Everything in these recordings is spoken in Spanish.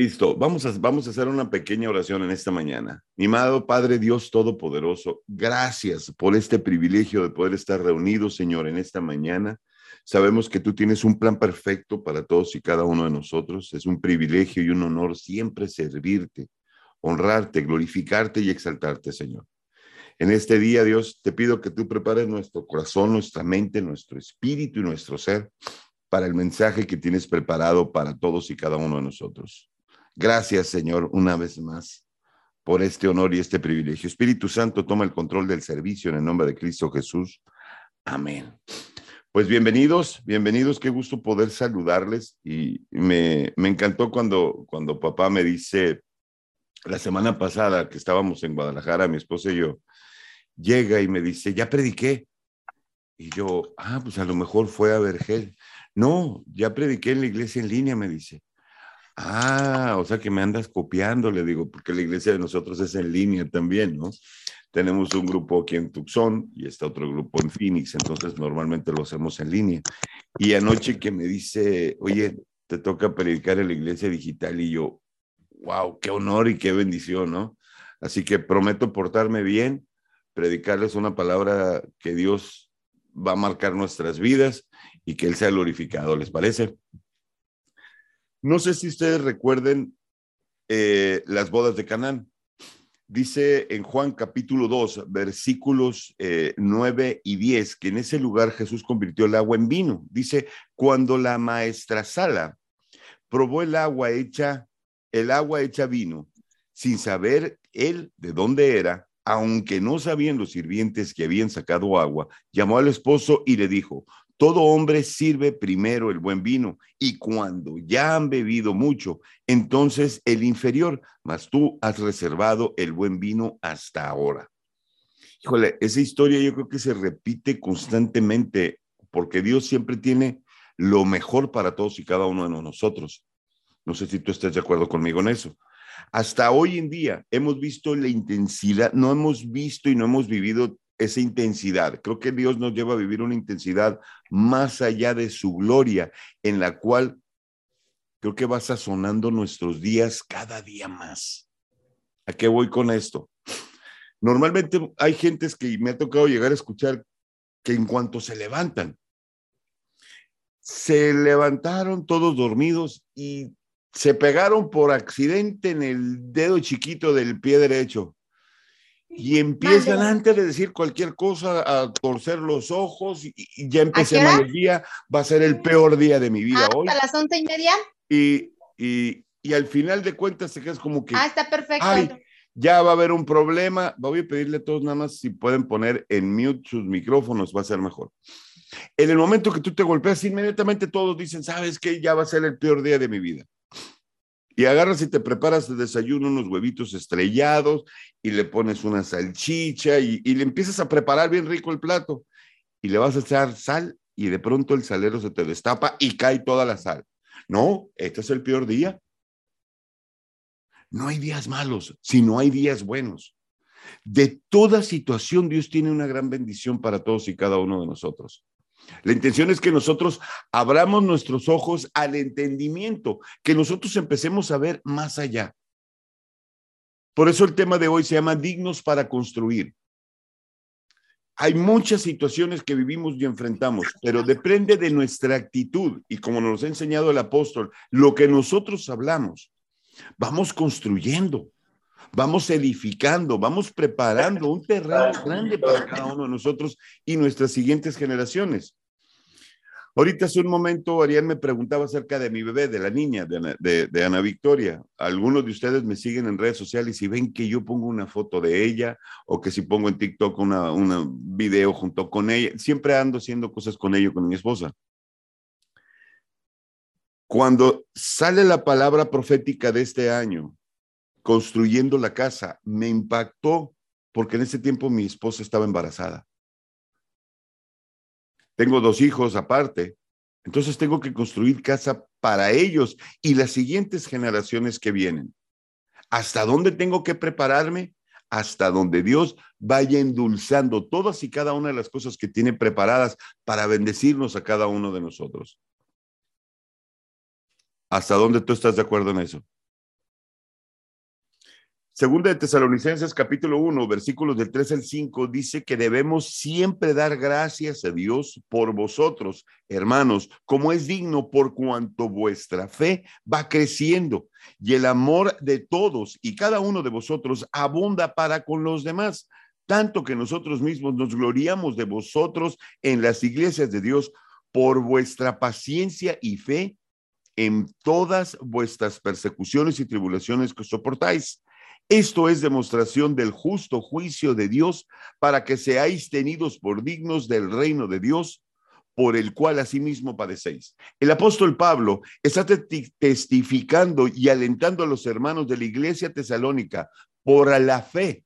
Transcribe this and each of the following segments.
Listo, vamos a, vamos a hacer una pequeña oración en esta mañana. Mi amado Padre Dios Todopoderoso, gracias por este privilegio de poder estar reunidos, Señor, en esta mañana. Sabemos que tú tienes un plan perfecto para todos y cada uno de nosotros. Es un privilegio y un honor siempre servirte, honrarte, glorificarte y exaltarte, Señor. En este día, Dios, te pido que tú prepares nuestro corazón, nuestra mente, nuestro espíritu y nuestro ser para el mensaje que tienes preparado para todos y cada uno de nosotros. Gracias, Señor, una vez más por este honor y este privilegio. Espíritu Santo, toma el control del servicio en el nombre de Cristo Jesús. Amén. Pues bienvenidos, bienvenidos, qué gusto poder saludarles y me, me encantó cuando, cuando papá me dice la semana pasada que estábamos en Guadalajara, mi esposa y yo, llega y me dice, ya prediqué. Y yo, ah, pues a lo mejor fue a Vergel. No, ya prediqué en la iglesia en línea, me dice. Ah, o sea que me andas copiando, le digo, porque la iglesia de nosotros es en línea también, ¿no? Tenemos un grupo aquí en Tucson y está otro grupo en Phoenix, entonces normalmente lo hacemos en línea. Y anoche que me dice, oye, te toca predicar en la iglesia digital y yo, wow, qué honor y qué bendición, ¿no? Así que prometo portarme bien, predicarles una palabra que Dios va a marcar nuestras vidas y que Él sea glorificado, ¿les parece? No sé si ustedes recuerden eh, las bodas de Canaán. Dice en Juan capítulo 2, versículos 9 eh, y 10, que en ese lugar Jesús convirtió el agua en vino. Dice, cuando la maestra Sala probó el agua hecha, el agua hecha vino, sin saber él de dónde era, aunque no sabían los sirvientes que habían sacado agua, llamó al esposo y le dijo, todo hombre sirve primero el buen vino y cuando ya han bebido mucho, entonces el inferior, mas tú has reservado el buen vino hasta ahora. Híjole, esa historia yo creo que se repite constantemente porque Dios siempre tiene lo mejor para todos y cada uno de nosotros. No sé si tú estás de acuerdo conmigo en eso. Hasta hoy en día hemos visto la intensidad, no hemos visto y no hemos vivido esa intensidad. Creo que Dios nos lleva a vivir una intensidad más allá de su gloria, en la cual creo que va sazonando nuestros días cada día más. ¿A qué voy con esto? Normalmente hay gentes que me ha tocado llegar a escuchar que en cuanto se levantan, se levantaron todos dormidos y se pegaron por accidente en el dedo chiquito del pie derecho y empiezan antes de decir cualquier cosa a torcer los ojos y, ya empecé a el día, va a ser el peor día de mi vida hoy. ¿A las once y media? Y, y, y, al final de cuentas se queda como que... Ah, está perfecto. ya va a haber un problema. Voy a pedirle a todos nada más si pueden poner en mute sus micrófonos, va a ser mejor. En el momento que tú te golpeas, inmediatamente todos dicen, ¿sabes qué? Ya va a ser el peor día de mi vida y agarras y te preparas de desayuno unos huevitos estrellados y le pones una salchicha y, le empiezas a preparar bien rico el plato y le vas a echar sal y de pronto el salero se te destapa y cae toda la sal. No, este es el peor día. No hay días malos, sino hay días buenos. De toda situación Dios tiene una gran bendición para todos y cada uno de nosotros. La intención es que nosotros abramos nuestros ojos al entendimiento, que nosotros empecemos a ver más allá. Por eso el tema de hoy se llama dignos para construir. Hay muchas situaciones que vivimos y enfrentamos, pero depende de nuestra actitud y como nos ha enseñado el apóstol, lo que nosotros hablamos, vamos construyendo, vamos edificando, vamos preparando un terreno grande para cada uno de nosotros y nuestras siguientes generaciones. Ahorita hace un momento Ariel me preguntaba acerca de mi bebé, de la niña, de Ana, Victoria. Algunos de ustedes me siguen en redes sociales y ven que yo pongo una foto de ella o que si pongo en TikTok una, un video junto con ella. Siempre ando haciendo cosas con ella, con mi esposa. Cuando sale la palabra profética de este año, construyendo la casa, me impactó porque en ese tiempo mi esposa estaba embarazada. Tengo dos hijos aparte, entonces tengo que construir casa para ellos y las siguientes generaciones que vienen. ¿Hasta dónde tengo que prepararme? Hasta donde Dios vaya endulzando todas y cada una de las cosas que tiene preparadas para bendecirnos a cada uno de nosotros. ¿Hasta dónde tú estás de acuerdo en eso? Segunda de Tesalonicenses capítulo 1, versículos del 3 al 5 dice que debemos siempre dar gracias a Dios por vosotros, hermanos, como es digno por cuanto vuestra fe va creciendo y el amor de todos y cada uno de vosotros abunda para con los demás, tanto que nosotros mismos nos gloriamos de vosotros en las iglesias de Dios por vuestra paciencia y fe en todas vuestras persecuciones y tribulaciones que soportáis esto es demostración del justo juicio de Dios para que seáis tenidos por dignos del reino de Dios, por el cual asimismo padecéis. El apóstol Pablo está testificando y alentando a los hermanos de la iglesia tesalónica por la fe.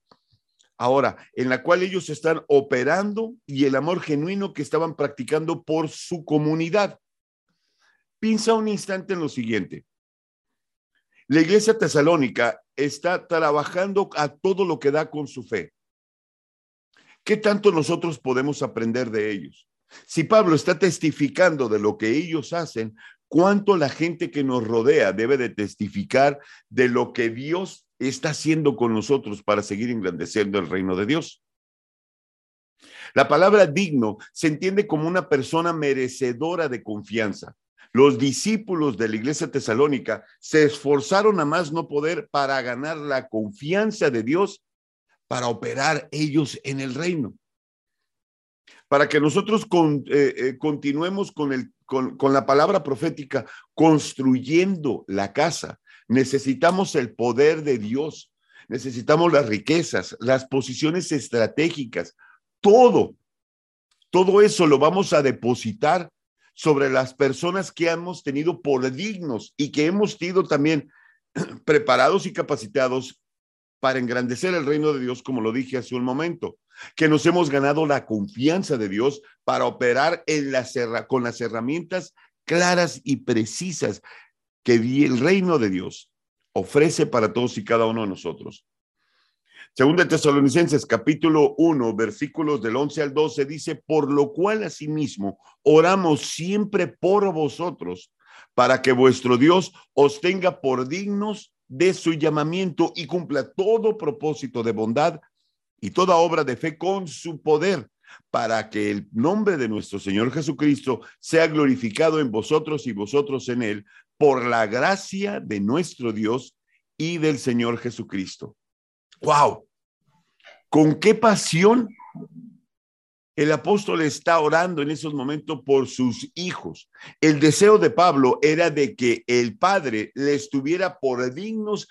Ahora, en la cual ellos están operando y el amor genuino que estaban practicando por su comunidad. Piensa un instante en lo siguiente. La iglesia tesalónica está trabajando a todo lo que da con su fe. ¿Qué tanto nosotros podemos aprender de ellos? Si Pablo está testificando de lo que ellos hacen, ¿cuánto la gente que nos rodea debe de testificar de lo que Dios está haciendo con nosotros para seguir engrandeciendo el reino de Dios? La palabra digno se entiende como una persona merecedora de confianza. Los discípulos de la iglesia tesalónica se esforzaron a más no poder para ganar la confianza de Dios para operar ellos en el reino. Para que nosotros eh, eh, continuemos con, el, con, con la palabra profética, construyendo la casa, necesitamos el poder de Dios, necesitamos las riquezas, las posiciones estratégicas, todo, todo eso lo vamos a depositar sobre las personas que hemos tenido por dignos y que hemos sido también preparados y capacitados para engrandecer el reino de Dios, como lo dije hace un momento, que nos hemos ganado la confianza de Dios para operar en la con las herramientas claras y precisas que el reino de Dios ofrece para todos y cada uno de nosotros. Según Tesalonicenses capítulo 1, versículos del 11 al 12, dice, por lo cual asimismo oramos siempre por vosotros, para que vuestro Dios os tenga por dignos de su llamamiento y cumpla todo propósito de bondad y toda obra de fe con su poder, para que el nombre de nuestro Señor Jesucristo sea glorificado en vosotros y vosotros en él, por la gracia de nuestro Dios y del Señor Jesucristo. ¡Wow! ¿Con qué pasión el apóstol está orando en esos momentos por sus hijos? El deseo de Pablo era de que el Padre le estuviera por dignos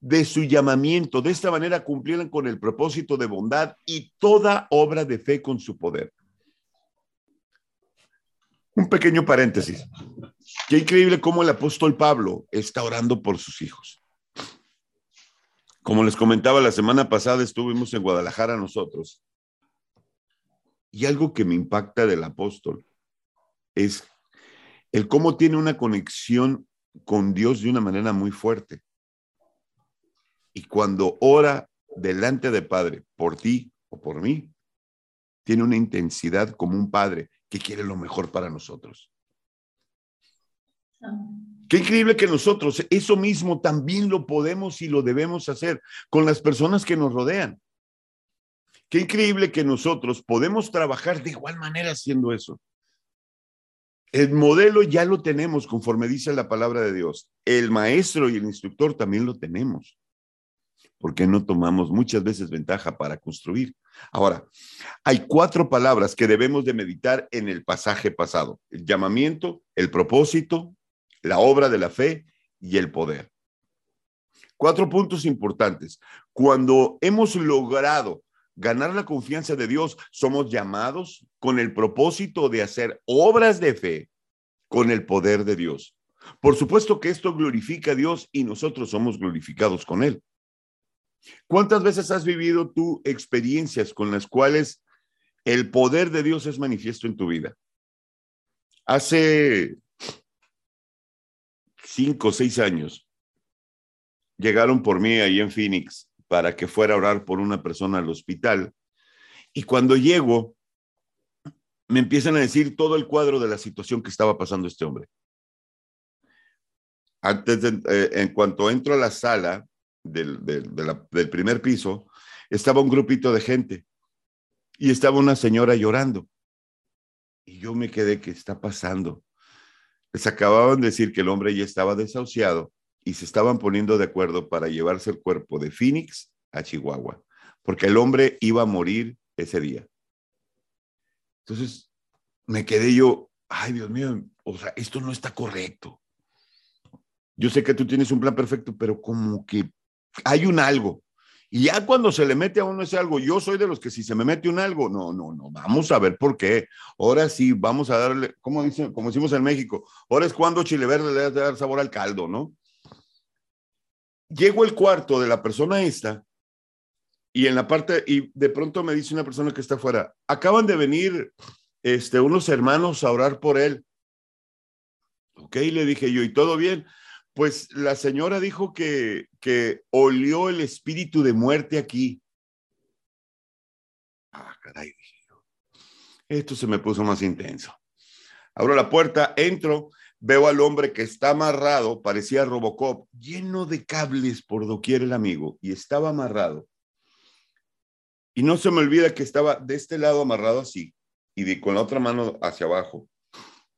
de su llamamiento. De esta manera cumplieran con el propósito de bondad y toda obra de fe con su poder. Un pequeño paréntesis. Qué increíble cómo el apóstol Pablo está orando por sus hijos. Como les comentaba, la semana pasada estuvimos en Guadalajara nosotros. Y algo que me impacta del apóstol es el cómo tiene una conexión con Dios de una manera muy fuerte. Y cuando ora delante de Padre por ti o por mí, tiene una intensidad como un padre que quiere lo mejor para nosotros. Qué increíble que nosotros eso mismo también lo podemos y lo debemos hacer con las personas que nos rodean. Qué increíble que nosotros podemos trabajar de igual manera haciendo eso. El modelo ya lo tenemos conforme dice la palabra de Dios. El maestro y el instructor también lo tenemos. porque no tomamos muchas veces ventaja para construir? Ahora, hay cuatro palabras que debemos de meditar en el pasaje pasado. El llamamiento, el propósito, la obra de la fe y el poder. Cuatro puntos importantes. Cuando hemos logrado ganar la confianza de Dios, somos llamados con el propósito de hacer obras de fe con el poder de Dios. Por supuesto que esto glorifica a Dios y nosotros somos glorificados con Él. ¿Cuántas veces has vivido tú experiencias con las cuales el poder de Dios es manifiesto en tu vida? Hace cinco o seis años, llegaron por mí ahí en Phoenix para que fuera a orar por una persona al hospital. Y cuando llego, me empiezan a decir todo el cuadro de la situación que estaba pasando este hombre. Antes de, eh, en cuanto entro a la sala, del, del primer piso, estaba un grupito de gente y estaba una señora llorando. Y yo me quedé, ¿qué está pasando? Les acababan de decir que el hombre ya estaba desahuciado y se estaban poniendo de acuerdo para llevarse el cuerpo de Phoenix a Chihuahua, porque el hombre iba a morir ese día. Entonces me quedé yo, ay Dios mío, o sea, esto no está correcto. Yo sé que tú tienes un plan perfecto, pero como que hay un algo. Y ya cuando se le mete a uno ese algo, yo soy de los que si se me mete un algo, no, no, no, vamos a ver por qué. Ahora sí, vamos a darle, como, dice, como decimos en México, ahora es cuando chile verde le da sabor al caldo, ¿no? Llego al cuarto de la persona esta y en la parte, y de pronto me dice una persona que está afuera, acaban de venir este, unos hermanos a orar por él. Ok, le dije yo, ¿y todo bien? Pues la señora dijo que, que olió el espíritu de muerte aquí. Ah, caray, Esto se me puso más intenso. Abro la puerta, entro, veo al hombre que está amarrado, parecía Robocop, lleno de cables por doquier el amigo, y estaba amarrado. Y no se me olvida que estaba de este lado amarrado así, y de, con la otra mano hacia abajo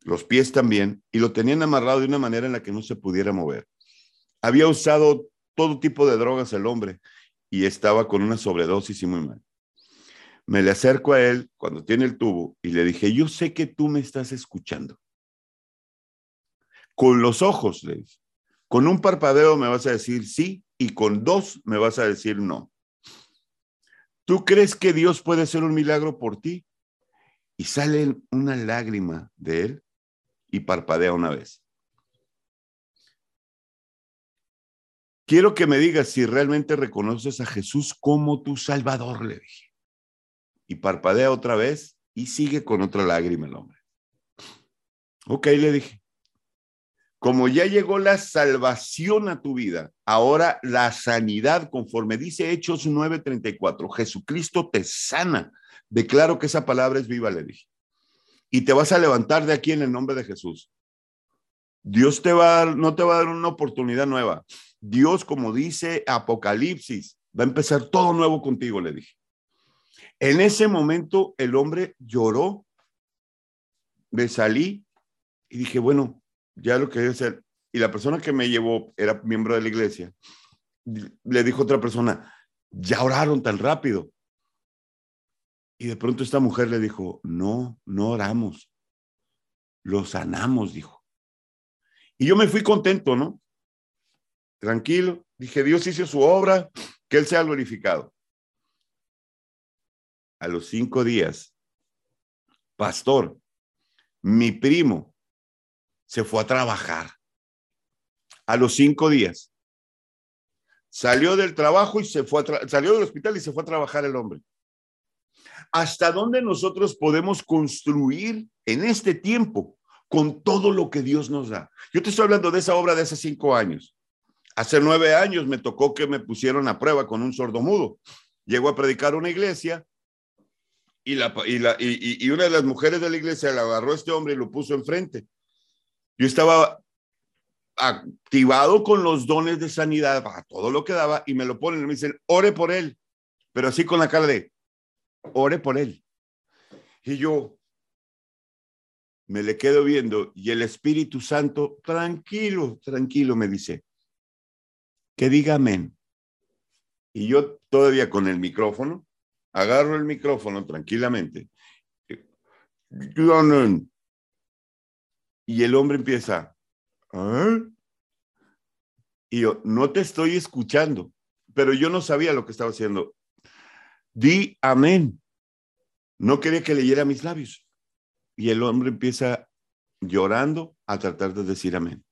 los pies también, y lo tenían amarrado de una manera en la que no se pudiera mover. Había usado todo tipo de drogas el hombre y estaba con una sobredosis y muy mal. Me le acerco a él cuando tiene el tubo y le dije, yo sé que tú me estás escuchando. Con los ojos. Con un parpadeo me vas a decir sí y con dos me vas a decir no. ¿Tú crees que Dios puede hacer un milagro por ti? Y sale una lágrima de él y parpadea una vez. Quiero que me digas si realmente reconoces a Jesús como tu Salvador, le dije. Y parpadea otra vez y sigue con otra lágrima el hombre. Ok, le dije. Como ya llegó la salvación a tu vida, ahora la sanidad, conforme dice Hechos 9:34, Jesucristo te sana. Declaro que esa palabra es viva, le dije y te vas a levantar de aquí en el nombre de Jesús. Dios te va a dar, no te va a dar una oportunidad nueva. Dios, como dice Apocalipsis, va a empezar todo nuevo contigo, le dije. En ese momento el hombre lloró, me salí y dije, bueno, ya lo que debe hacer. Y la persona que me llevó era miembro de la iglesia. Le dijo otra persona, ya oraron tan rápido. Y de pronto esta mujer le dijo, no, no oramos, lo sanamos, dijo. Y yo me fui contento, ¿no? Tranquilo, dije, Dios hizo su obra, que Él sea glorificado. A los cinco días, pastor, mi primo se fue a trabajar. A los cinco días. Salió del trabajo y se fue a salió del hospital y se fue a trabajar el hombre hasta dónde nosotros podemos construir en este tiempo con todo lo que Dios nos da. Yo te estoy hablando de esa obra de hace cinco años. Hace nueve años me tocó que me pusieron a prueba con un sordo mudo. Llegó a predicar una iglesia y, la, una de las mujeres de la iglesia le agarró a este hombre y lo puso enfrente. Yo estaba activado con los dones de sanidad, para todo lo que daba, y me lo ponen y me dicen, ore por él, pero así con la cara de, ore por él. Y yo me le quedo viendo y el Espíritu Santo, tranquilo, tranquilo, me dice, que diga amén. Y yo todavía con el micrófono, agarro el micrófono tranquilamente. Y el hombre empieza, ¿Ah?". y yo, no te estoy escuchando, pero yo no sabía lo que estaba haciendo. Di amén. No quería que leyera mis labios. Y el hombre empieza llorando a tratar de decir amén.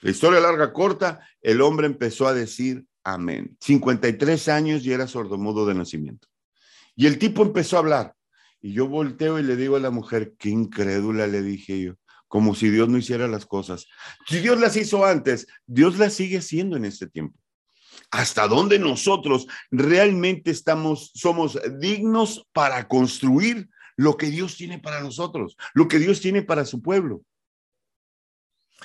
La historia larga, corta, el hombre empezó a decir amén. 53 años y era sordomudo de nacimiento. Y el tipo empezó a hablar. Y yo volteo y le digo a la mujer, qué incrédula le dije yo, como si Dios no hiciera las cosas. Si Dios las hizo antes, Dios las sigue haciendo en este tiempo hasta dónde nosotros realmente estamos, somos dignos para construir lo que Dios tiene para nosotros, lo que Dios tiene para su pueblo.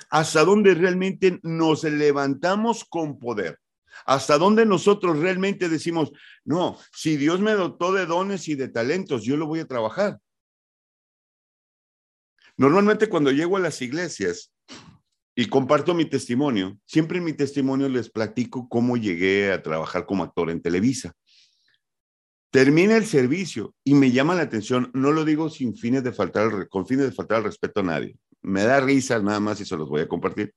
Hasta dónde realmente nos levantamos con poder. ¿Hasta dónde nosotros realmente decimos, no, si Dios me dotó de dones y de talentos, yo lo voy a trabajar? Normalmente cuando llego a las iglesias y comparto mi testimonio, siempre en mi testimonio les platico cómo llegué a trabajar como actor en Televisa. Termina el servicio y me llama la atención, no lo digo sin fines de faltar, con fines de faltar al respeto a nadie. Me da risa nada más y se los voy a compartir.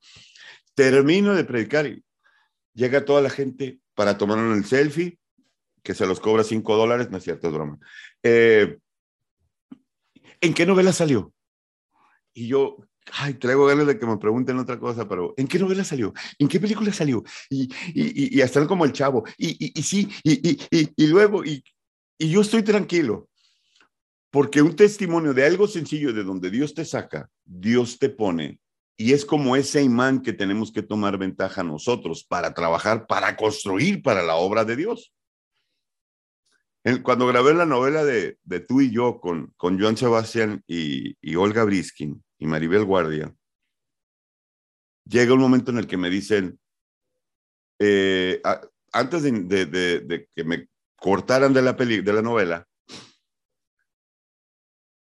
Termino de predicar y llega toda la gente para tomar el selfie, que se los cobra cinco dólares, no es cierto, es broma. Eh, ¿En qué novela salió? Y yo, ay, traigo ganas de que me pregunten otra cosa, pero ¿en qué novela salió? ¿En qué película salió? Y, y, y hasta como el chavo. Y, y sí, y, y, luego, y, y yo estoy tranquilo, porque un testimonio de algo sencillo de donde Dios te saca, Dios te pone. Y es como ese imán que tenemos que tomar ventaja nosotros para trabajar, para construir para la obra de Dios. Cuando grabé la novela de, de Tú y yo con, con Joan Sebastián y, y Olga Briskin, y Maribel Guardia, llega un momento en el que me dicen, eh, antes de, que me cortaran de la, peli, de la novela,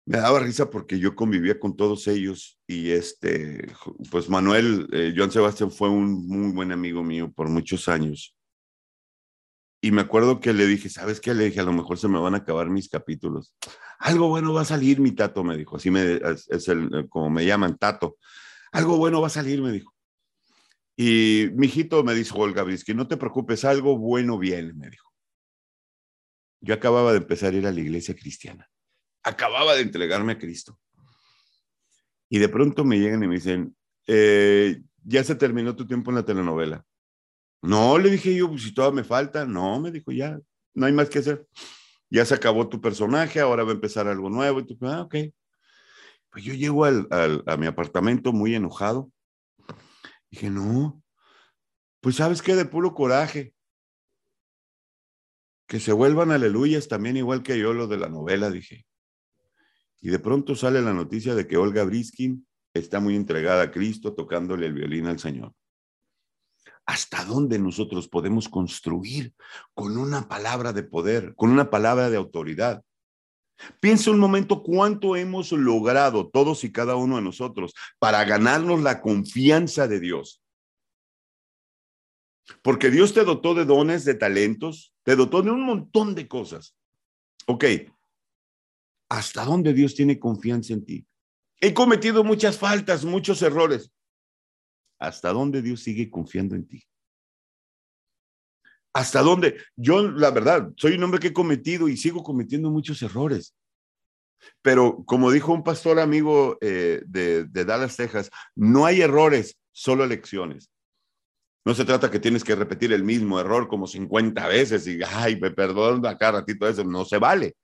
me daba risa porque yo convivía con todos ellos y este, pues Manuel, eh, Joan Sebastián fue un muy buen amigo mío por muchos años. Y me acuerdo que le dije, ¿sabes qué? Le dije, a lo mejor se me van a acabar mis capítulos. Algo bueno va a salir, mi tato, me dijo. Así me, es, el, como me llaman, tato. Algo bueno va a salir, me dijo. Y mi hijito me dijo, Olga Brisky, no te preocupes, algo bueno viene, me dijo. Yo acababa de empezar a ir a la iglesia cristiana. Acababa de entregarme a Cristo. Y de pronto me llegan y me dicen, eh, ya se terminó tu tiempo en la telenovela. No, le dije yo, pues si todavía me falta. No, me dijo, ya, no hay más que hacer. Ya se acabó tu personaje, ahora va a empezar algo nuevo. Y tú, ah, ok. Pues yo llego al, a mi apartamento muy enojado. Dije, no, pues sabes qué, de puro coraje. Que se vuelvan aleluyas también igual que yo lo de la novela, dije. Y de pronto sale la noticia de que Olga Briskin está muy entregada a Cristo tocándole el violín al Señor hasta dónde nosotros podemos construir con una palabra de poder, con una palabra de autoridad. Piensa un momento cuánto hemos logrado todos y cada uno de nosotros para ganarnos la confianza de Dios. Porque Dios te dotó de dones, de talentos, te dotó de un montón de cosas. Ok, ¿hasta dónde Dios tiene confianza en ti? He cometido muchas faltas, muchos errores. ¿Hasta dónde Dios sigue confiando en ti? ¿Hasta dónde? Yo, la verdad, soy un hombre que he cometido y sigo cometiendo muchos errores. Pero como dijo un pastor amigo eh, de, Dallas, Texas, no hay errores, solo lecciones. No se trata que tienes que repetir el mismo error como 50 veces y, ay, me perdono acá ratito eso. No se vale.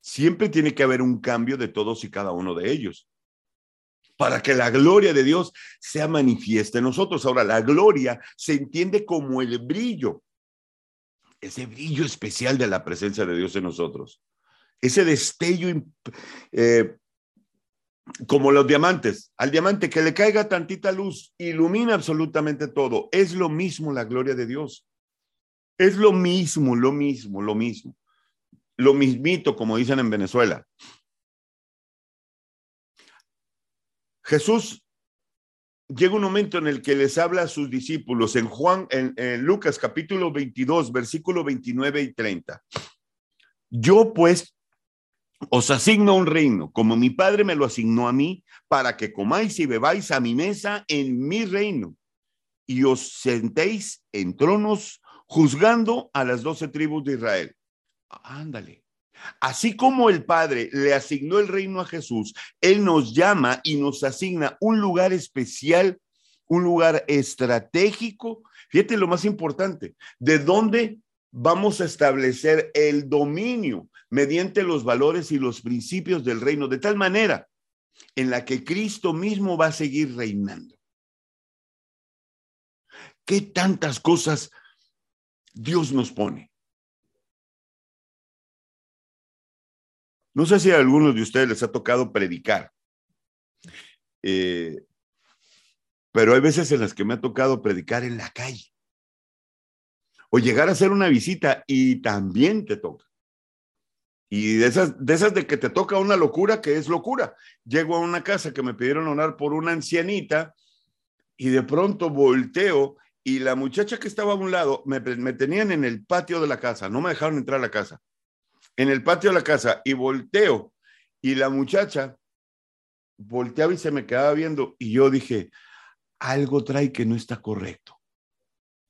Siempre tiene que haber un cambio de todos y cada uno de ellos para que la gloria de Dios sea manifiesta en nosotros. Ahora, la gloria se entiende como el brillo, ese brillo especial de la presencia de Dios en nosotros, ese destello eh, como los diamantes. Al diamante que le caiga tantita luz, ilumina absolutamente todo. Es lo mismo la gloria de Dios. Es lo mismo, lo mismo, lo mismo. Lo mismito, como dicen en Venezuela. Jesús llega un momento en el que les habla a sus discípulos en Juan, en, Lucas capítulo 22, versículo 29 y 30. Yo pues os asigno un reino, como mi padre me lo asignó a mí, para que comáis y bebáis a mi mesa en mi reino, y os sentéis en tronos juzgando a las doce tribus de Israel. Ándale. Así como el Padre le asignó el reino a Jesús, Él nos llama y nos asigna un lugar especial, un lugar estratégico. Fíjate lo más importante, de dónde vamos a establecer el dominio mediante los valores y los principios del reino, de tal manera en la que Cristo mismo va a seguir reinando. ¿Qué tantas cosas Dios nos pone? No sé si a algunos de ustedes les ha tocado predicar, eh, pero hay veces en las que me ha tocado predicar en la calle. o llegar a hacer una visita y también te toca. Y de esas, de que te toca una locura, que es locura. Llego a una casa que me pidieron orar por una ancianita y de pronto volteo y la muchacha que estaba a un lado me, me tenían en el patio de la casa, no me dejaron entrar a la casa. En el patio de la casa y volteo y la muchacha volteaba y se me quedaba viendo y yo dije, algo trae que no está correcto.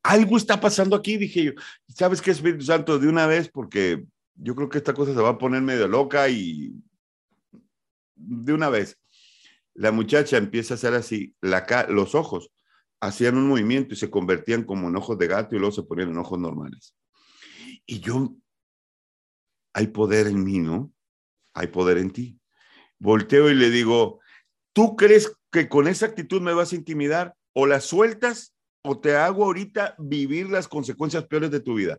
Algo está pasando aquí, dije yo. ¿Sabes qué, Espíritu Santo? De una vez, porque yo creo que esta cosa se va a poner medio loca y de una vez. La muchacha empieza a hacer así, la, los ojos hacían un movimiento y se convertían como en ojos de gato y luego se ponían en ojos normales. Y yo, hay poder en mí, ¿no? Hay poder en ti. Volteo y le digo, ¿tú crees que con esa actitud me vas a intimidar? O la sueltas o te hago ahorita vivir las consecuencias peores de tu vida.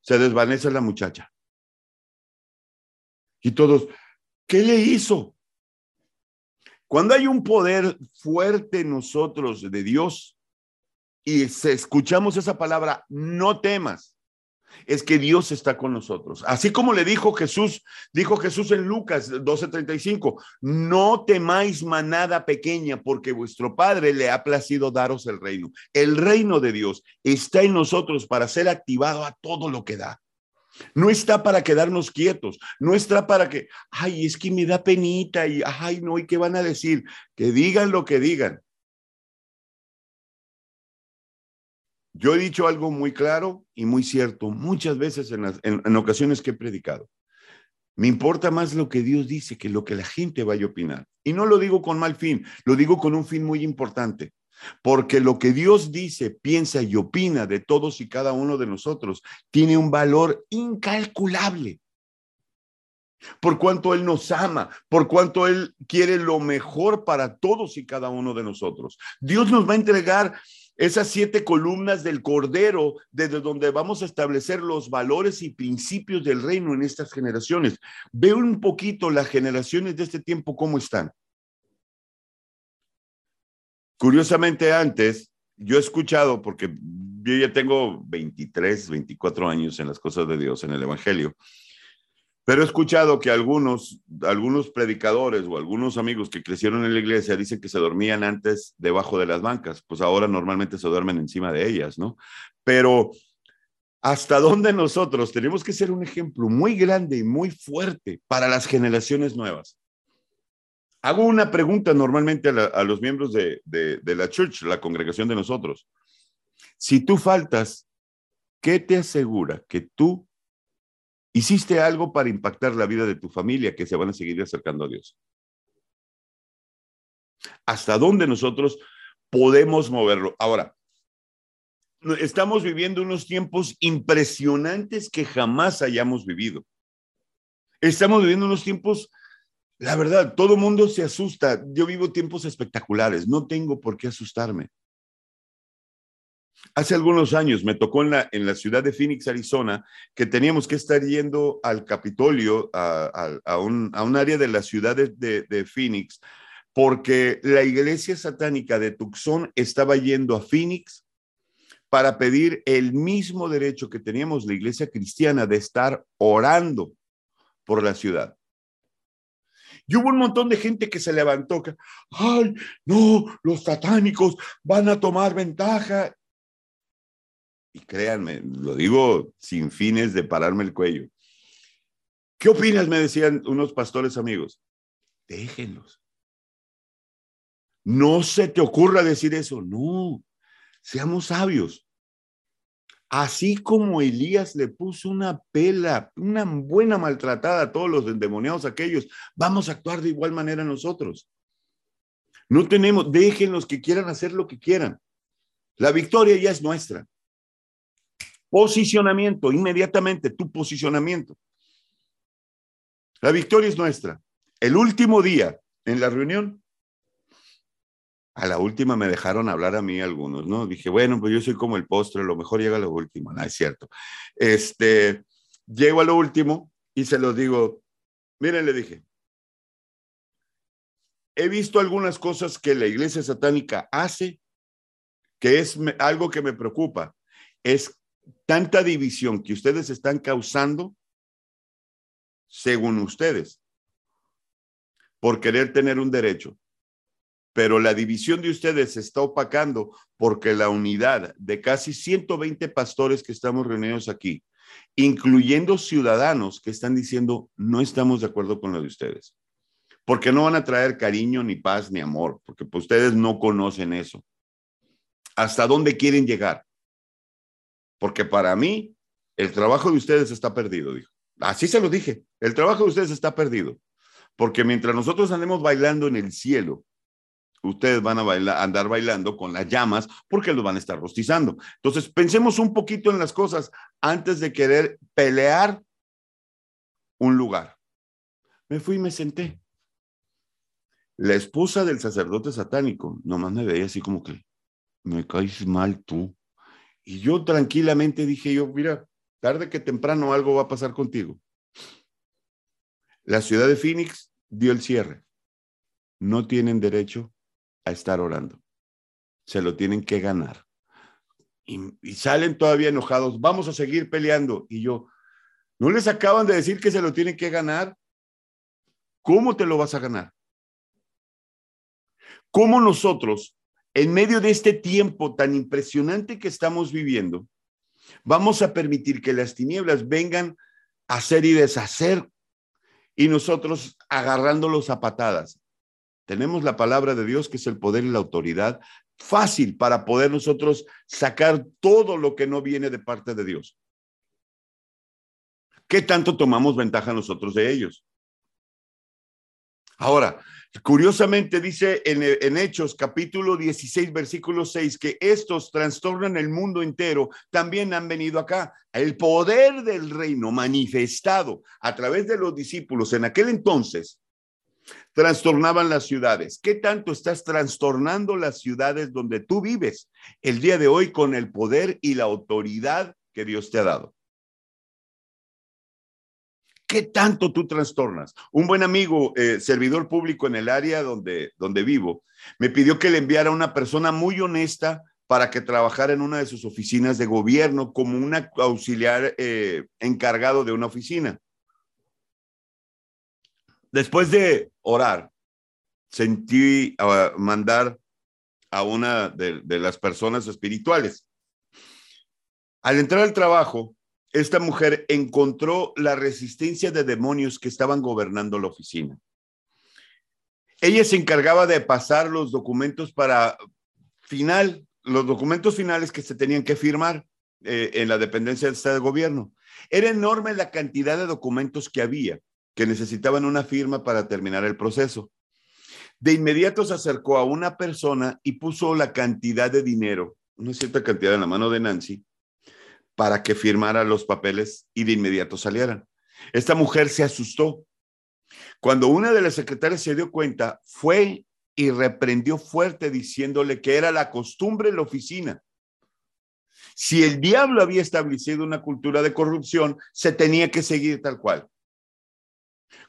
Se desvanece la muchacha. Y todos, ¿qué le hizo? Cuando hay un poder fuerte en nosotros de Dios y escuchamos esa palabra, no temas, es que Dios está con nosotros. Así como le dijo Jesús, dijo Jesús en Lucas 12:35, no temáis manada pequeña, porque vuestro Padre le ha placido daros el reino. El reino de Dios está en nosotros para ser activado a todo lo que da. No está para quedarnos quietos, no está para que, ay, es que me da penita y, ay, no, ¿y qué van a decir? Que digan lo que digan. Yo he dicho algo muy claro y muy cierto muchas veces en, en, ocasiones que he predicado. Me importa más lo que Dios dice que lo que la gente vaya a opinar. Y no lo digo con mal fin, lo digo con un fin muy importante. Porque lo que Dios dice, piensa y opina de todos y cada uno de nosotros tiene un valor incalculable. Por cuanto Él nos ama, por cuanto Él quiere lo mejor para todos y cada uno de nosotros. Dios nos va a entregar esas siete columnas del Cordero, desde donde vamos a establecer los valores y principios del reino en estas generaciones. Veo un poquito las generaciones de este tiempo, cómo están. Curiosamente antes, yo he escuchado, porque yo ya tengo 23, 24 años en las cosas de Dios, en el Evangelio, pero he escuchado que algunos, algunos predicadores o algunos amigos que crecieron en la iglesia dicen que se dormían antes debajo de las bancas, pues ahora normalmente se duermen encima de ellas, ¿no? Pero hasta dónde nosotros tenemos que ser un ejemplo muy grande y muy fuerte para las generaciones nuevas. Hago una pregunta normalmente a, los miembros de, de la church, la congregación de nosotros. Si tú faltas, ¿qué te asegura que tú Hiciste algo para impactar la vida de tu familia que se van a seguir acercando a Dios. ¿Hasta dónde nosotros podemos moverlo? Ahora, estamos viviendo unos tiempos impresionantes que jamás hayamos vivido. Estamos viviendo unos tiempos, la verdad, todo mundo se asusta. Yo vivo tiempos espectaculares, no tengo por qué asustarme. Hace algunos años me tocó en la, en la ciudad de Phoenix, Arizona, que teníamos que estar yendo al Capitolio, a, un, área de la ciudad de, de, Phoenix, porque la iglesia satánica de Tucson estaba yendo a Phoenix para pedir el mismo derecho que teníamos la iglesia cristiana de estar orando por la ciudad. Y hubo un montón de gente que se levantó, que, ay, no, los satánicos van a tomar ventaja y créanme, lo digo sin fines de pararme el cuello. ¿Qué opinas? Me decían unos pastores amigos. Déjenlos. No se te ocurra decir eso. No, seamos sabios. Así como Elías le puso una pela, una buena maltratada a todos los endemoniados aquellos, vamos a actuar de igual manera nosotros. No tenemos, déjenlos que quieran hacer lo que quieran. La victoria ya es nuestra. Posicionamiento, inmediatamente tu posicionamiento. La victoria es nuestra. El último día en la reunión, a la última me dejaron hablar a mí algunos, ¿no? Dije, bueno, pues yo soy como el postre, lo mejor llega a lo último. No, es cierto. Este, llego a lo último y se los digo, miren, le dije, he visto algunas cosas que la iglesia satánica hace, que es algo que me preocupa, es tanta división que ustedes están causando, según ustedes, por querer tener un derecho. Pero la división de ustedes se está opacando porque la unidad de casi 120 pastores que estamos reunidos aquí, incluyendo ciudadanos que están diciendo, no estamos de acuerdo con lo de ustedes, porque no van a traer cariño, ni paz, ni amor, porque pues, ustedes no conocen eso. ¿Hasta dónde quieren llegar? Porque para mí, el trabajo de ustedes está perdido, dijo. Así se lo dije, el trabajo de ustedes está perdido. Porque mientras nosotros andemos bailando en el cielo, ustedes van a andar bailando con las llamas porque los van a estar rostizando. Entonces, pensemos un poquito en las cosas antes de querer pelear un lugar. Me fui y me senté. La esposa del sacerdote satánico nomás me veía así como que, me caes mal tú. Y yo tranquilamente dije yo, mira, tarde que temprano algo va a pasar contigo. La ciudad de Phoenix dio el cierre. No tienen derecho a estar orando. Se lo tienen que ganar. Y, y, salen todavía enojados. Vamos a seguir peleando. Y yo, ¿no les acaban de decir que se lo tienen que ganar? ¿Cómo te lo vas a ganar? ¿Cómo nosotros, en medio de este tiempo tan impresionante que estamos viviendo, vamos a permitir que las tinieblas vengan a hacer y deshacer y nosotros agarrándolos a patadas? Tenemos la palabra de Dios, que es el poder y la autoridad, fácil para poder nosotros sacar todo lo que no viene de parte de Dios. ¿Qué tanto tomamos ventaja nosotros de ellos? Ahora, curiosamente dice en, Hechos capítulo 16, versículo 6, que estos trastornan el mundo entero, también han venido acá. El poder del reino manifestado a través de los discípulos en aquel entonces trastornaban las ciudades. ¿Qué tanto estás trastornando las ciudades donde tú vives el día de hoy con el poder y la autoridad que Dios te ha dado? ¿Qué tanto tú trastornas? Un buen amigo, eh, servidor público en el área donde, donde vivo, me pidió que le enviara a una persona muy honesta para que trabajara en una de sus oficinas de gobierno como un auxiliar eh, encargado de una oficina. Después de orar, sentí uh, mandar a una de las personas espirituales. Al entrar al trabajo, esta mujer encontró la resistencia de demonios que estaban gobernando la oficina. Ella se encargaba de pasar los documentos para final, los documentos finales que se tenían que firmar eh, en la dependencia del Estado de Gobierno. Era enorme la cantidad de documentos que había que necesitaban una firma para terminar el proceso. De inmediato se acercó a una persona y puso la cantidad de dinero, una cierta cantidad en la mano de Nancy, para que firmara los papeles y de inmediato salieran. Esta mujer se asustó. Cuando una de las secretarias se dio cuenta, fue y reprendió fuerte diciéndole que era la costumbre en la oficina. Si el diablo había establecido una cultura de corrupción, se tenía que seguir tal cual.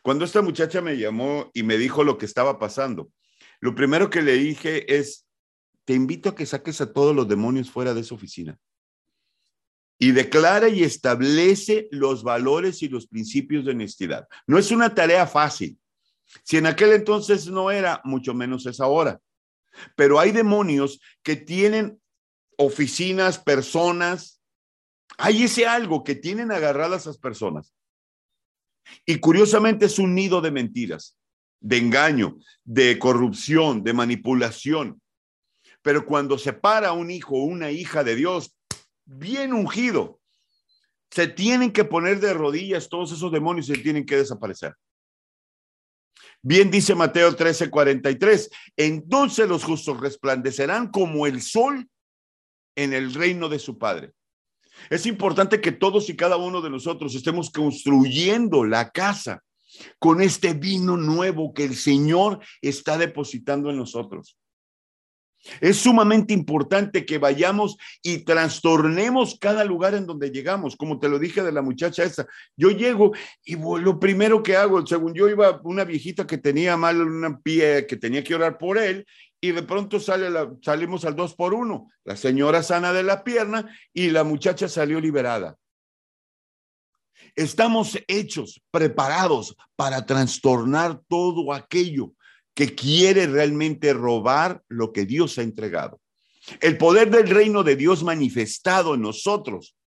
Cuando esta muchacha me llamó y me dijo lo que estaba pasando, lo primero que le dije es, te invito a que saques a todos los demonios fuera de esa oficina. Y declara y establece los valores y los principios de honestidad. No es una tarea fácil. Si en aquel entonces no era, mucho menos es ahora. Pero hay demonios que tienen oficinas, personas. Hay ese algo que tienen agarradas esas personas y curiosamente es un nido de mentiras, de engaño, de corrupción, de manipulación. Pero cuando se para un hijo o una hija de Dios, bien ungido, se tienen que poner de rodillas todos esos demonios y se tienen que desaparecer. Bien dice Mateo 13:43, entonces los justos resplandecerán como el sol en el reino de su Padre. Es importante que todos y cada uno de nosotros estemos construyendo la casa con este vino nuevo que el Señor está depositando en nosotros. Es sumamente importante que vayamos y trastornemos cada lugar en donde llegamos, como te lo dije de la muchacha esa. Yo llego y lo primero que hago, según yo iba una viejita que tenía mal un pie, que tenía que orar por él, y de pronto sale salimos al dos por uno. La señora sana de la pierna y la muchacha salió liberada. Estamos hechos, preparados para trastornar todo aquello que quiere realmente robar lo que Dios ha entregado. El poder del reino de Dios manifestado en nosotros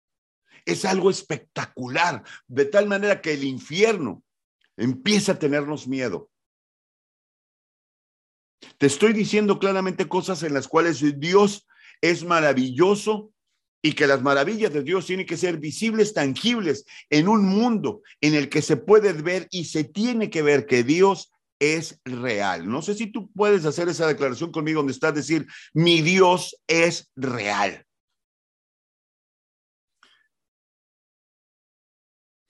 es algo espectacular, de tal manera que el infierno empieza a tenernos miedo. Te estoy diciendo claramente cosas en las cuales Dios es maravilloso y que las maravillas de Dios tienen que ser visibles, tangibles en un mundo en el que se puede ver y se tiene que ver que Dios es real. No sé si tú puedes hacer esa declaración conmigo donde estás decir, mi Dios es real.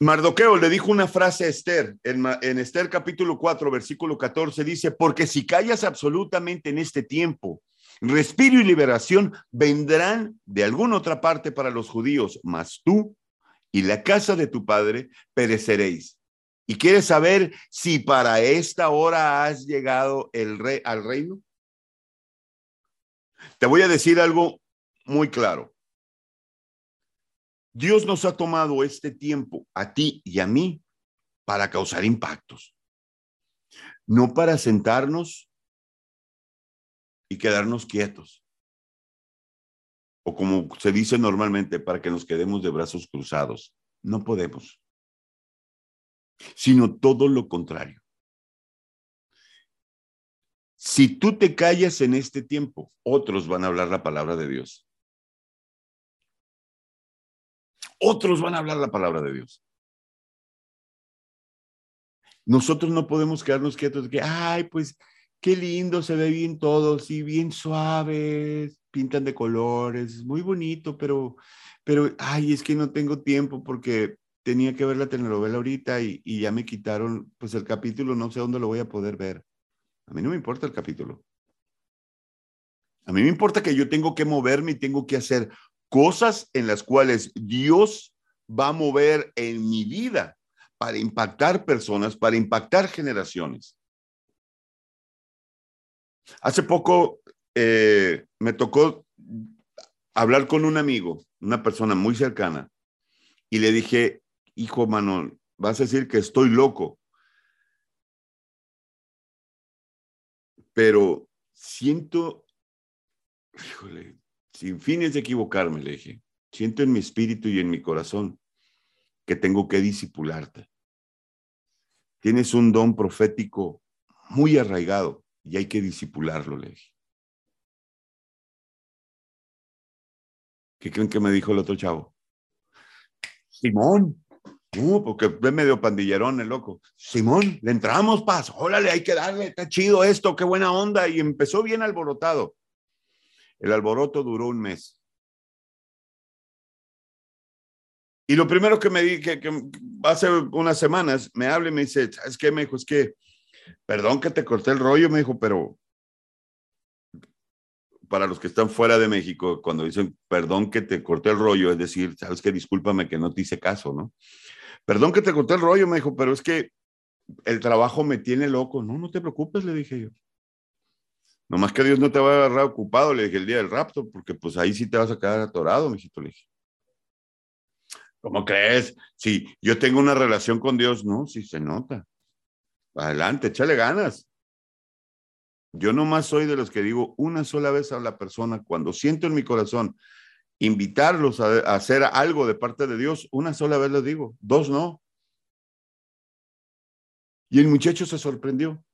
Mardoqueo le dijo una frase a Esther, en, en, Esther capítulo 4, versículo 14, dice, porque si callas absolutamente en este tiempo, respiro y liberación vendrán de alguna otra parte para los judíos, mas tú y la casa de tu padre pereceréis. ¿Y quieres saber si para esta hora has llegado el rey, al reino? Te voy a decir algo muy claro. Dios nos ha tomado este tiempo a ti y a mí para causar impactos, no para sentarnos y quedarnos quietos, o como se dice normalmente, para que nos quedemos de brazos cruzados. No podemos, sino todo lo contrario. Si tú te callas en este tiempo, otros van a hablar la palabra de Dios. otros van a hablar la palabra de Dios. Nosotros no podemos quedarnos quietos de que, ay, pues qué lindo, se ve bien todo, sí, bien suaves, pintan de colores, muy bonito, pero, pero, ay, es que no tengo tiempo porque tenía que ver la telenovela ahorita y, ya me quitaron, pues el capítulo, no sé dónde lo voy a poder ver. A mí no me importa el capítulo. A mí me importa que yo tengo que moverme y tengo que hacer cosas en las cuales Dios va a mover en mi vida para impactar personas, para impactar generaciones. Hace poco eh, me tocó hablar con un amigo, una persona muy cercana, y le dije, hijo Manuel, vas a decir que estoy loco, pero siento, híjole, sin fines de equivocarme, le dije, siento en mi espíritu y en mi corazón que tengo que disipularte. Tienes un don profético muy arraigado y hay que disipularlo, le dije. ¿Qué creen que me dijo el otro chavo? Simón, no, porque es medio pandillerón el loco. Simón, le entramos, paz, órale, hay que darle, está chido esto, qué buena onda. Y empezó bien alborotado. El alboroto duró un mes. Y lo primero que me di, que, hace unas semanas, me habla y me dice, ¿sabes qué? Me dijo, es que, perdón que te corté el rollo, me dijo, pero para los que están fuera de México, cuando dicen, perdón que te corté el rollo, es decir, ¿sabes qué? Discúlpame que no te hice caso, ¿no? Perdón que te corté el rollo, me dijo, pero es que el trabajo me tiene loco. No, no te preocupes, le dije yo. Nomás que Dios no te va a agarrar ocupado, le dije, el día del rapto, porque pues ahí sí te vas a quedar atorado, mijito, le dije. ¿Cómo crees? Si yo tengo una relación con Dios, no, sí se nota. Adelante, échale ganas. Yo nomás soy de los que digo una sola vez a la persona, cuando siento en mi corazón invitarlos a, hacer algo de parte de Dios, una sola vez les digo, dos no. Y el muchacho se sorprendió.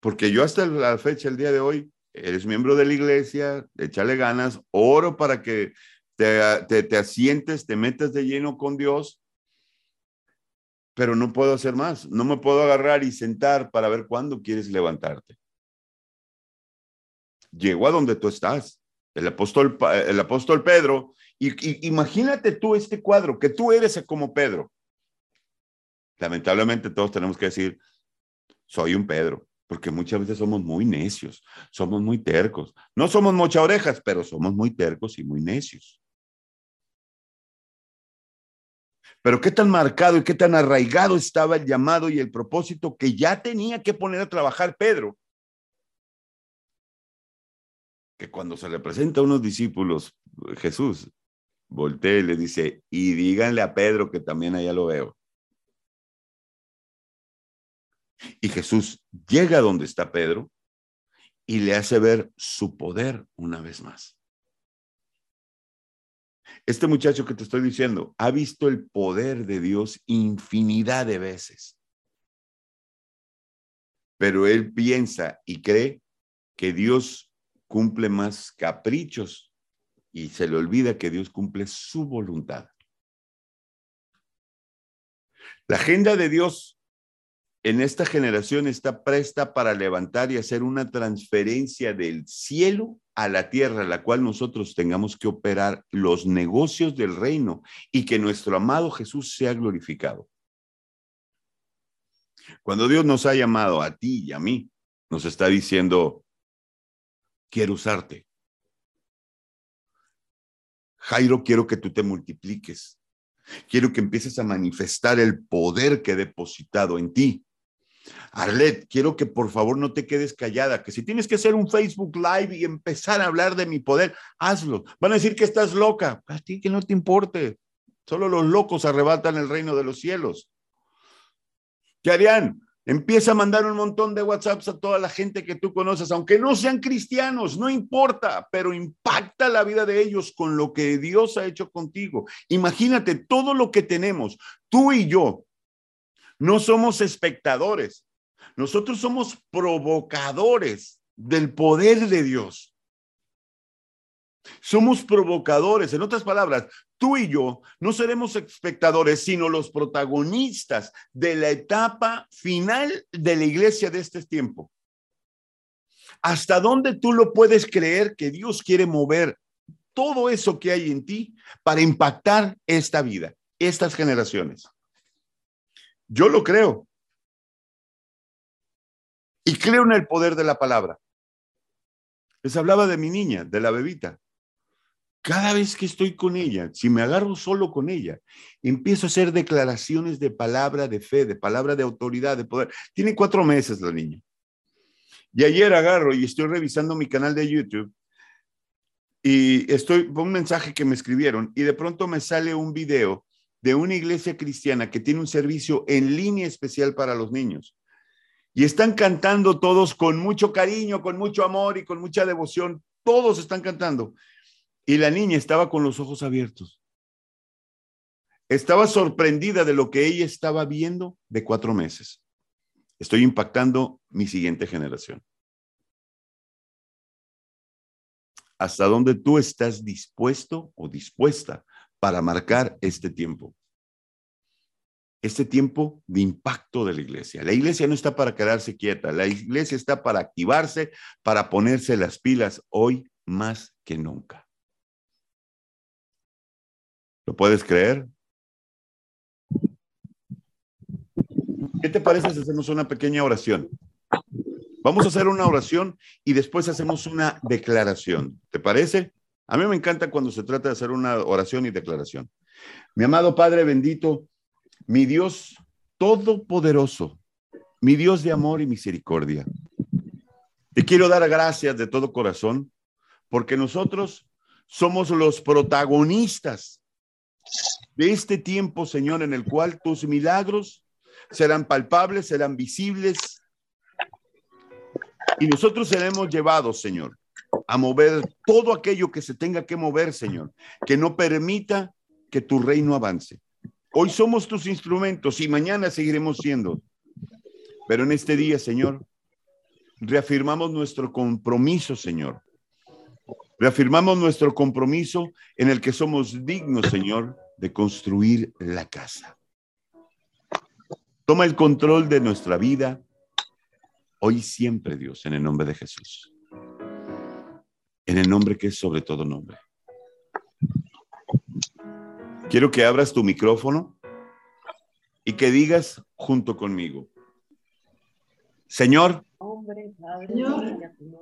Porque yo hasta la fecha, el día de hoy, eres miembro de la iglesia, échale ganas, oro para que te, te, asientes, te metas de lleno con Dios, pero no puedo hacer más. No me puedo agarrar y sentar para ver cuándo quieres levantarte. Llego a donde tú estás. El apóstol, el apóstol Pedro, y, imagínate tú este cuadro, que tú eres como Pedro. Lamentablemente todos tenemos que decir, soy un Pedro porque muchas veces somos muy necios, somos muy tercos. No somos mocha orejas, pero somos muy tercos y muy necios. Pero qué tan marcado y qué tan arraigado estaba el llamado y el propósito que ya tenía que poner a trabajar Pedro, que cuando se le presenta a unos discípulos, Jesús voltea y le dice, y díganle a Pedro que también allá lo veo. Y Jesús llega donde está Pedro y le hace ver su poder una vez más. Este muchacho que te estoy diciendo ha visto el poder de Dios infinidad de veces. Pero él piensa y cree que Dios cumple más caprichos y se le olvida que Dios cumple su voluntad. La agenda de Dios en esta generación está presta para levantar y hacer una transferencia del cielo a la tierra, la cual nosotros tengamos que operar los negocios del reino y que nuestro amado Jesús sea glorificado. Cuando Dios nos ha llamado a ti y a mí, nos está diciendo, quiero usarte. Jairo, quiero que tú te multipliques. Quiero que empieces a manifestar el poder que he depositado en ti. Arlet, quiero que por favor no te quedes callada, que si tienes que hacer un Facebook Live y empezar a hablar de mi poder, hazlo. Van a decir que estás loca. A ti que no te importe. Solo los locos arrebatan el reino de los cielos. ¿Qué harían? Empieza a mandar un montón de WhatsApps a toda la gente que tú conoces, aunque no sean cristianos, no importa, pero impacta la vida de ellos con lo que Dios ha hecho contigo. Imagínate todo lo que tenemos, tú y yo, no somos espectadores, nosotros somos provocadores del poder de Dios. Somos provocadores, en otras palabras, tú y yo no seremos espectadores, sino los protagonistas de la etapa final de la iglesia de este tiempo. ¿Hasta dónde tú lo puedes creer que Dios quiere mover todo eso que hay en ti para impactar esta vida, estas generaciones? Yo lo creo. Y creo en el poder de la palabra. Les hablaba de mi niña, de la bebita. Cada vez que estoy con ella, si me agarro solo con ella, empiezo a hacer declaraciones de palabra de fe, de palabra de autoridad, de poder. Tiene cuatro meses la niña. Y ayer agarro y estoy revisando mi canal de YouTube y estoy un mensaje que me escribieron y de pronto me sale un video de una iglesia cristiana que tiene un servicio en línea especial para los niños. Y están cantando todos con mucho cariño, con mucho amor y con mucha devoción. Todos están cantando. Y la niña estaba con los ojos abiertos. Estaba sorprendida de lo que ella estaba viendo de cuatro meses. Estoy impactando mi siguiente generación. ¿Hasta dónde tú estás dispuesto o dispuesta para marcar este tiempo. Este tiempo de impacto de la iglesia. La iglesia no está para quedarse quieta, la iglesia está para activarse, para ponerse las pilas hoy más que nunca. ¿Lo puedes creer? ¿Qué te parece si hacemos una pequeña oración? Vamos a hacer una oración y después hacemos una declaración. ¿Te parece? A mí me encanta cuando se trata de hacer una oración y declaración. Mi amado Padre bendito, mi Dios todopoderoso, mi Dios de amor y misericordia. Te quiero dar gracias de todo corazón porque nosotros somos los protagonistas de este tiempo, Señor, en el cual tus milagros serán palpables, serán visibles y nosotros seremos llevados, Señor, a mover todo aquello que se tenga que mover, Señor, que no permita que tu reino avance. Hoy somos tus instrumentos y mañana seguiremos siendo. Pero en este día, Señor, reafirmamos nuestro compromiso, Señor. Reafirmamos nuestro compromiso en el que somos dignos, Señor, de construir la casa. Toma el control de nuestra vida, hoy y siempre, Dios, en el nombre de Jesús en el nombre que es sobre todo nombre. Quiero que abras tu micrófono y que digas junto conmigo, Señor,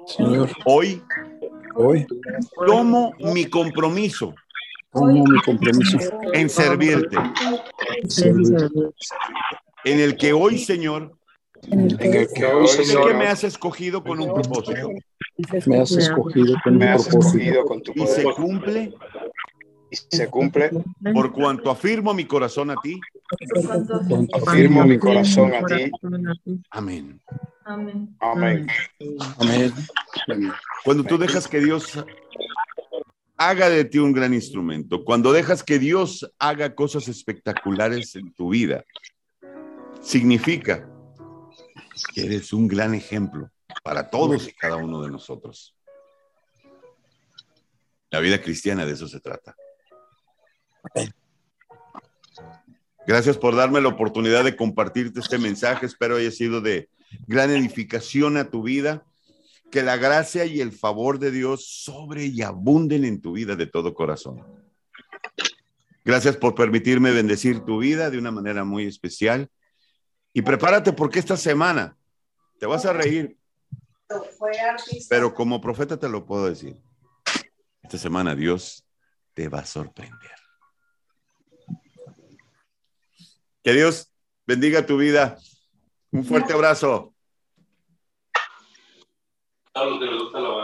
Señor, hoy, hoy tomo mi compromiso, tomo mi compromiso. en servirte, en el que hoy, Señor, en el que hoy, Señor, que me has escogido con un propósito Me has escogido con me un has propósito. escogido con tu y se cumple y se cumple. por cuanto afirmo mi corazón a ti. Afirmo mi corazón a ti. Amén. Amén. Amén. Amén. Cuando tú dejas que Dios haga de ti un gran instrumento, cuando dejas que Dios haga cosas espectaculares en tu vida, significa que eres un gran ejemplo para todos y cada uno de nosotros. La vida cristiana de eso se trata. Gracias por darme la oportunidad de compartirte este mensaje. Espero haya sido de gran edificación a tu vida. Que la gracia y el favor de Dios sobre y abunden en tu vida de todo corazón. Gracias por permitirme bendecir tu vida de una manera muy especial. Y prepárate porque esta semana te vas a reír, pero como profeta te lo puedo decir. Esta semana Dios te va a sorprender. Que Dios bendiga tu vida. Un fuerte abrazo. A los que les gusta la banda.